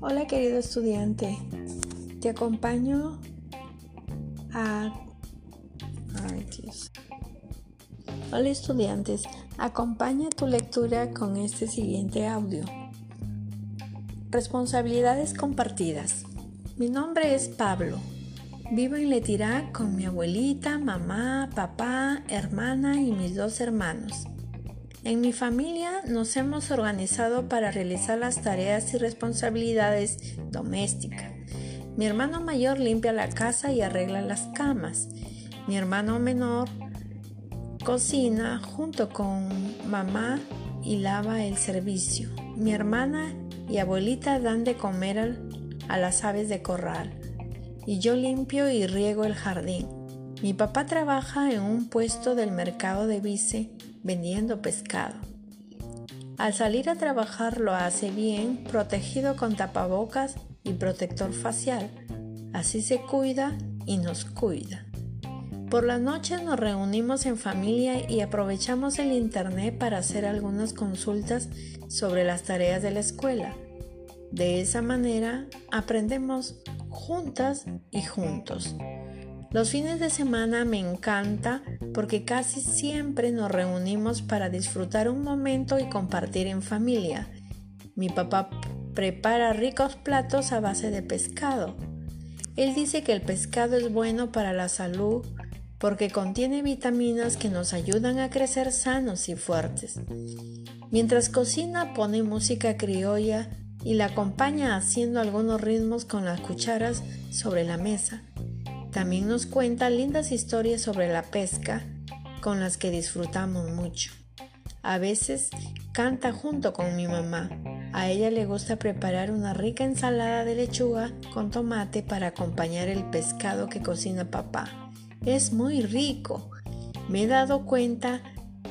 Hola querido estudiante, te acompaño a... Hola estudiantes, acompaña tu lectura con este siguiente audio. Responsabilidades compartidas. Mi nombre es Pablo. Vivo en Letirá con mi abuelita, mamá, papá, hermana y mis dos hermanos. En mi familia nos hemos organizado para realizar las tareas y responsabilidades domésticas. Mi hermano mayor limpia la casa y arregla las camas. Mi hermano menor cocina junto con mamá y lava el servicio. Mi hermana y abuelita dan de comer a las aves de corral. Y yo limpio y riego el jardín. Mi papá trabaja en un puesto del mercado de Vice vendiendo pescado. Al salir a trabajar lo hace bien, protegido con tapabocas y protector facial. Así se cuida y nos cuida. Por la noche nos reunimos en familia y aprovechamos el Internet para hacer algunas consultas sobre las tareas de la escuela. De esa manera aprendemos juntas y juntos. Los fines de semana me encanta porque casi siempre nos reunimos para disfrutar un momento y compartir en familia. Mi papá prepara ricos platos a base de pescado. Él dice que el pescado es bueno para la salud porque contiene vitaminas que nos ayudan a crecer sanos y fuertes. Mientras cocina pone música criolla y la acompaña haciendo algunos ritmos con las cucharas sobre la mesa. También nos cuenta lindas historias sobre la pesca con las que disfrutamos mucho. A veces canta junto con mi mamá. A ella le gusta preparar una rica ensalada de lechuga con tomate para acompañar el pescado que cocina papá. Es muy rico. Me he dado cuenta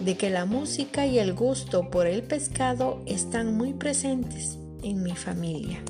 de que la música y el gusto por el pescado están muy presentes en mi familia.